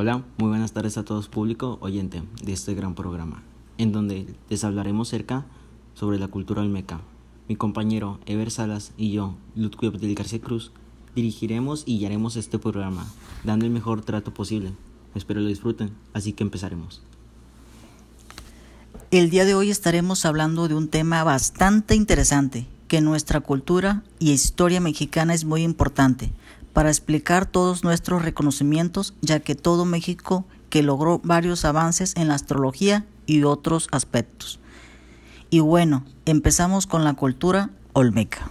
Hola, muy buenas tardes a todos público oyente de este gran programa, en donde les hablaremos cerca sobre la cultura olmeca. Mi compañero Ever Salas y yo, Ludwig del García Cruz, dirigiremos y guiaremos este programa, dando el mejor trato posible. Espero lo disfruten, así que empezaremos. El día de hoy estaremos hablando de un tema bastante interesante, que nuestra cultura y historia mexicana es muy importante para explicar todos nuestros reconocimientos, ya que todo México que logró varios avances en la astrología y otros aspectos. Y bueno, empezamos con la cultura olmeca.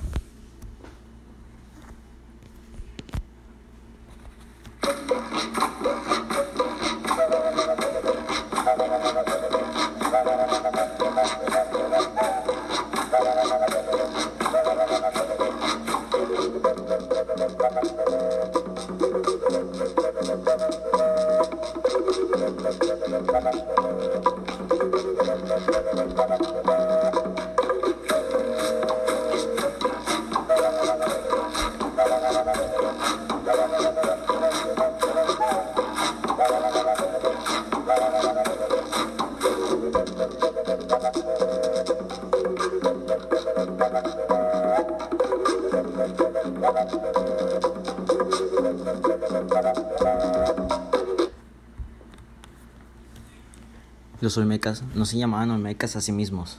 Los olmecas no se llamaban olmecas a sí mismos.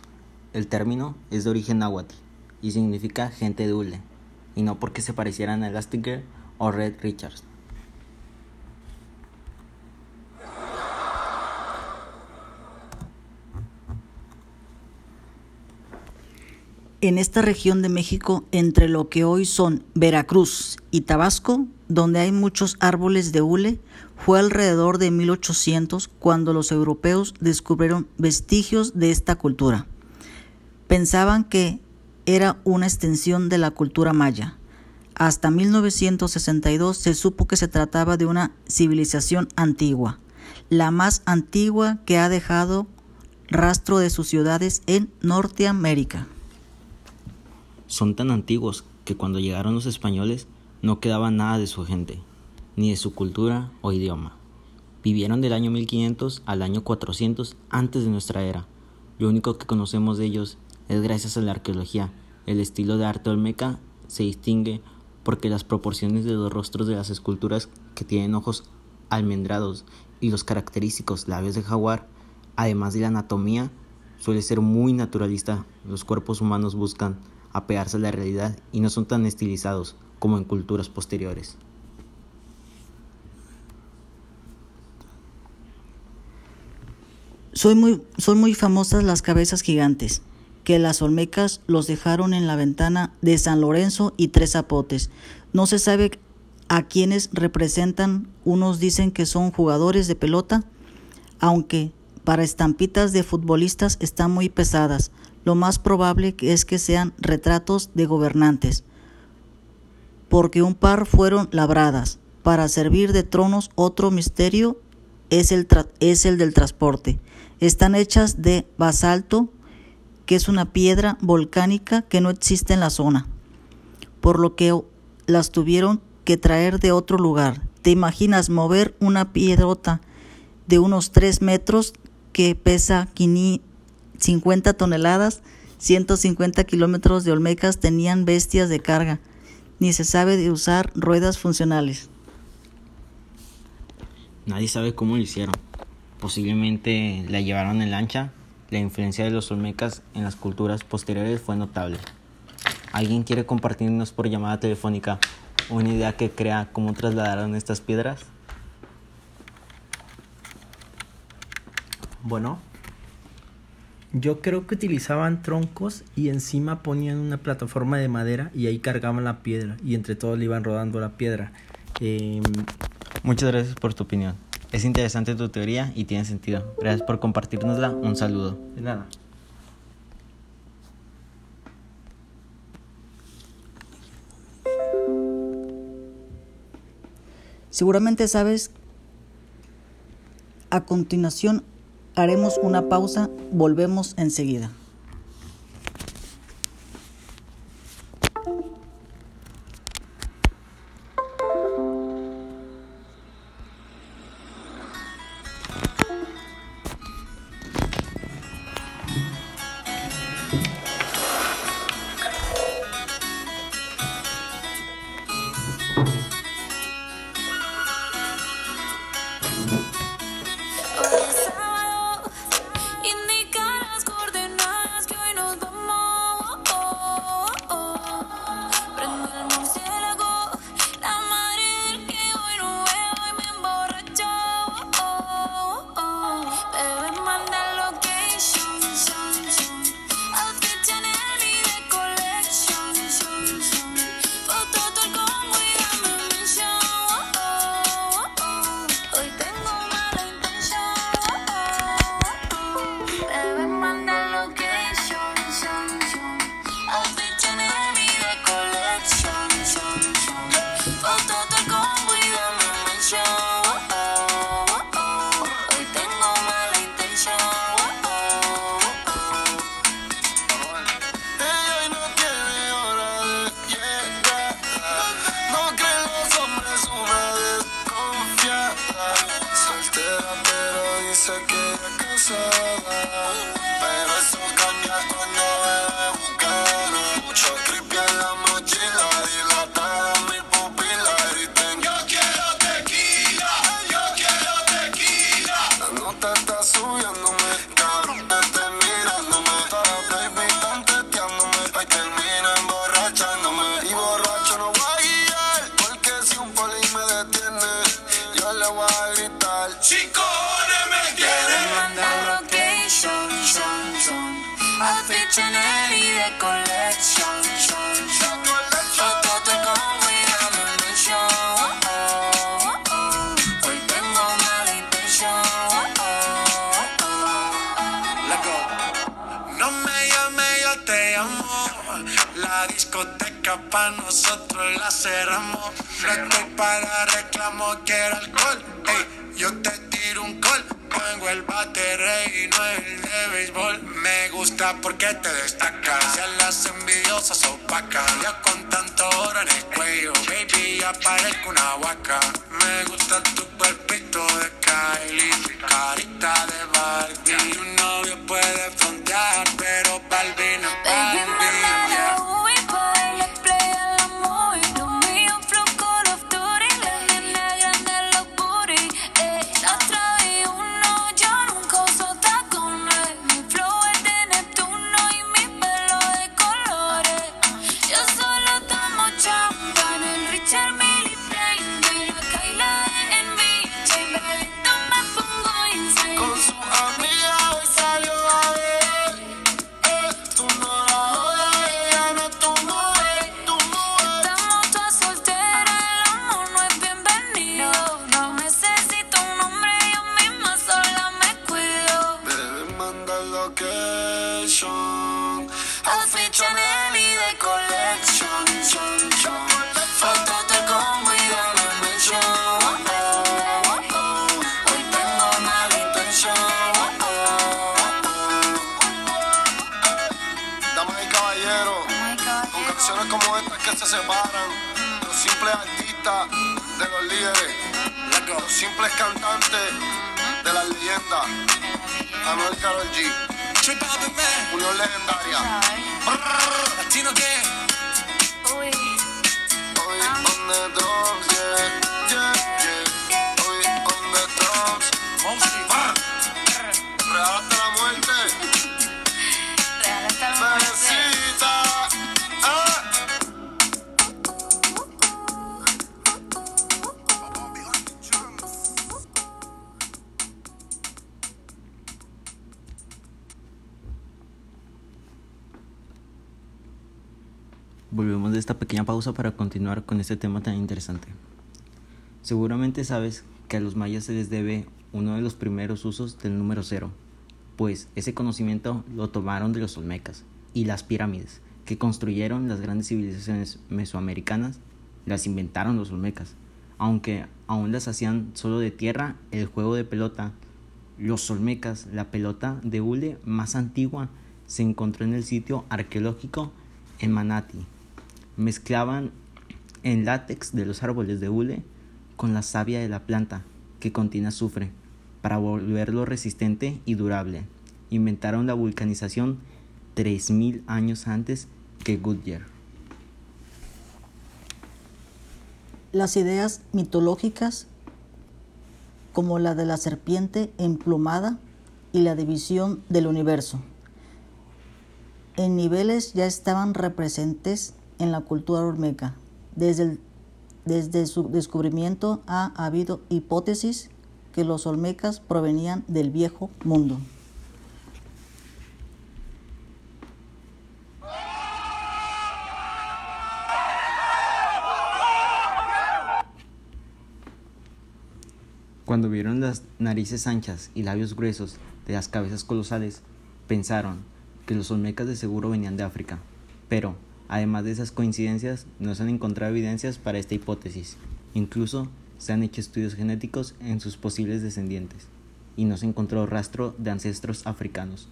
El término es de origen náhuatl y significa gente de hule, y no porque se parecieran a Elastic o Red Richards. En esta región de México, entre lo que hoy son Veracruz y Tabasco, donde hay muchos árboles de hule, fue alrededor de 1800 cuando los europeos descubrieron vestigios de esta cultura. Pensaban que era una extensión de la cultura maya. Hasta 1962 se supo que se trataba de una civilización antigua, la más antigua que ha dejado rastro de sus ciudades en Norteamérica. Son tan antiguos que cuando llegaron los españoles no quedaba nada de su gente, ni de su cultura o idioma. Vivieron del año 1500 al año 400 antes de nuestra era. Lo único que conocemos de ellos es gracias a la arqueología. El estilo de arte olmeca se distingue porque las proporciones de los rostros de las esculturas que tienen ojos almendrados y los característicos labios de jaguar, además de la anatomía, suele ser muy naturalista. Los cuerpos humanos buscan apegarse a la realidad y no son tan estilizados como en culturas posteriores. Muy, son muy famosas las cabezas gigantes, que las olmecas los dejaron en la ventana de San Lorenzo y Tres Zapotes. No se sabe a quiénes representan, unos dicen que son jugadores de pelota, aunque para estampitas de futbolistas están muy pesadas. Lo más probable es que sean retratos de gobernantes porque un par fueron labradas. Para servir de tronos otro misterio es el, del transporte. Están hechas de basalto, que es una piedra volcánica que no existe en la zona, por lo que las tuvieron que traer de otro lugar. ¿Te imaginas mover una piedrota de unos 3 metros que pesa 50 toneladas? 150 kilómetros de Olmecas tenían bestias de carga ni se sabe de usar ruedas funcionales. Nadie sabe cómo lo hicieron. Posiblemente la llevaron en lancha. La influencia de los olmecas en las culturas posteriores fue notable. ¿Alguien quiere compartirnos por llamada telefónica una idea que crea cómo trasladaron estas piedras? Bueno, yo creo que utilizaban troncos y encima ponían una plataforma de madera y ahí cargaban la piedra y entre todos le iban rodando la piedra. Eh, Muchas gracias por tu opinión. Es interesante tu teoría y tiene sentido. Gracias por compartirnosla. Un saludo. De nada. Seguramente sabes, a continuación Haremos una pausa, volvemos enseguida. Discoteca pa' nosotros la cerramos. No estoy para reclamo, quiero alcohol. Ey, yo te tiro un call. Pongo el bate rey y no el de béisbol. Me gusta porque te destacas. Si a las envidiosas opacas. Ya con tanto oro en el cuello, baby, ya parezco una vaca. Me gusta tu cuerpito de Kylie, carita de Barbie. Tu novio puede frontear, pero es Baby, Barbie. Separan. Los simples artistas de los líderes. Los simples cantantes de las leyendas. Anuel Karol G. Unión legendaria. Latino Uy. Hoy on the drums, yeah, yeah, yeah. Hoy on the drums. Pequeña pausa para continuar con este tema tan interesante. Seguramente sabes que a los mayas se les debe uno de los primeros usos del número cero, pues ese conocimiento lo tomaron de los olmecas y las pirámides que construyeron las grandes civilizaciones mesoamericanas, las inventaron los olmecas. Aunque aún las hacían solo de tierra, el juego de pelota, los olmecas, la pelota de hule más antigua, se encontró en el sitio arqueológico en Manati. Mezclaban el látex de los árboles de hule con la savia de la planta que contiene azufre para volverlo resistente y durable. Inventaron la vulcanización 3000 años antes que Goodyear. Las ideas mitológicas como la de la serpiente emplumada y la división del universo. En niveles ya estaban representes en la cultura olmeca. Desde, desde su descubrimiento ha habido hipótesis que los olmecas provenían del viejo mundo. Cuando vieron las narices anchas y labios gruesos de las cabezas colosales, pensaron que los olmecas de seguro venían de África. Pero, además de esas coincidencias, no se han encontrado evidencias para esta hipótesis. Incluso se han hecho estudios genéticos en sus posibles descendientes, y no se encontró rastro de ancestros africanos.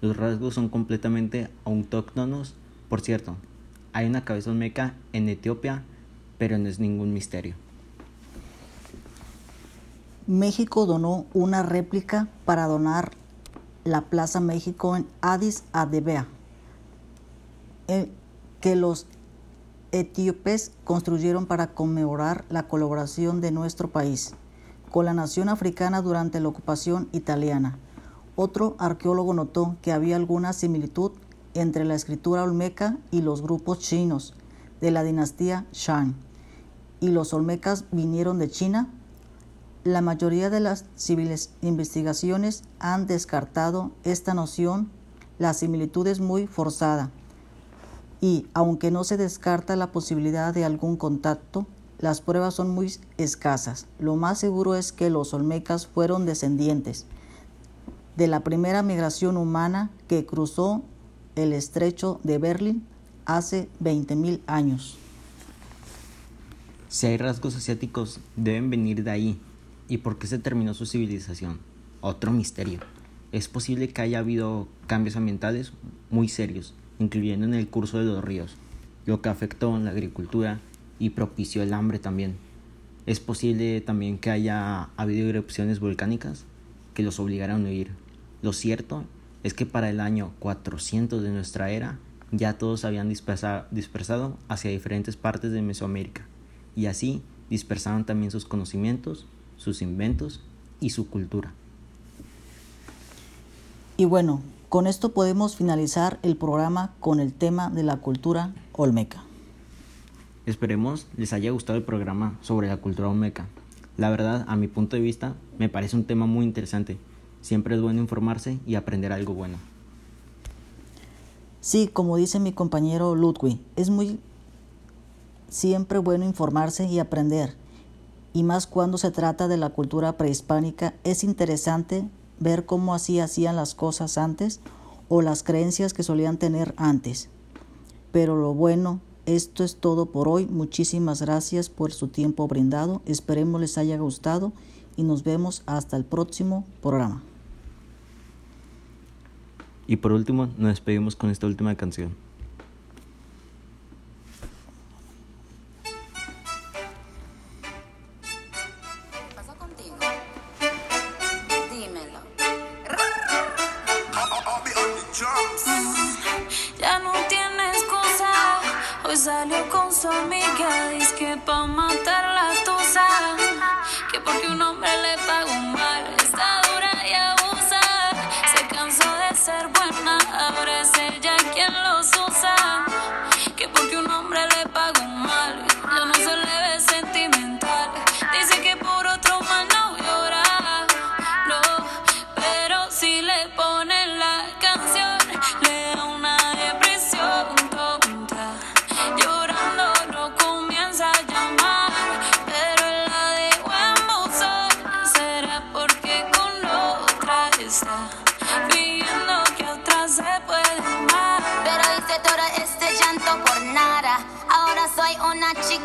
Los rasgos son completamente autóctonos. Por cierto, hay una cabeza olmeca en Etiopía, pero no es ningún misterio. México donó una réplica para donar la Plaza México en Addis Abeba, eh, que los etíopes construyeron para conmemorar la colaboración de nuestro país con la nación africana durante la ocupación italiana. Otro arqueólogo notó que había alguna similitud entre la escritura olmeca y los grupos chinos de la dinastía Shang. Y los olmecas vinieron de China. La mayoría de las civiles investigaciones han descartado esta noción. La similitud es muy forzada. Y aunque no se descarta la posibilidad de algún contacto, las pruebas son muy escasas. Lo más seguro es que los olmecas fueron descendientes de la primera migración humana que cruzó el estrecho de Berlín hace 20.000 años. Si hay rasgos asiáticos, deben venir de ahí. ¿Y por qué se terminó su civilización? Otro misterio. Es posible que haya habido cambios ambientales muy serios, incluyendo en el curso de los ríos, lo que afectó en la agricultura y propició el hambre también. Es posible también que haya habido erupciones volcánicas que los obligaron a huir. Lo cierto es que para el año 400 de nuestra era ya todos habían dispersa dispersado hacia diferentes partes de Mesoamérica y así dispersaron también sus conocimientos, sus inventos y su cultura. Y bueno, con esto podemos finalizar el programa con el tema de la cultura olmeca. Esperemos les haya gustado el programa sobre la cultura olmeca. La verdad, a mi punto de vista, me parece un tema muy interesante. Siempre es bueno informarse y aprender algo bueno. Sí, como dice mi compañero Ludwig, es muy siempre bueno informarse y aprender. Y más cuando se trata de la cultura prehispánica, es interesante ver cómo así hacían las cosas antes o las creencias que solían tener antes. Pero lo bueno, esto es todo por hoy. Muchísimas gracias por su tiempo brindado. Esperemos les haya gustado y nos vemos hasta el próximo programa. Y por último, nos despedimos con esta última canción. Ya no tiene excusa. Hoy salió con su amiga. Dice que pa' matar la tusa. Que porque un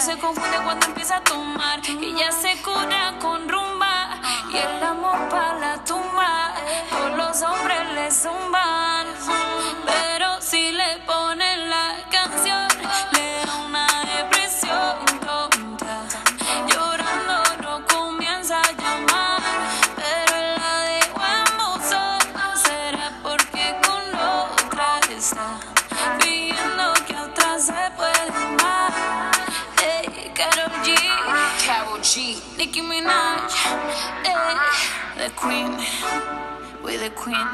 se confunde cuando empieza a tomar. Ella se cura con rumba y el amor para la tumba. Todos los hombres le zumban. Me, Nicki Minaj, eh, the queen, we the queen.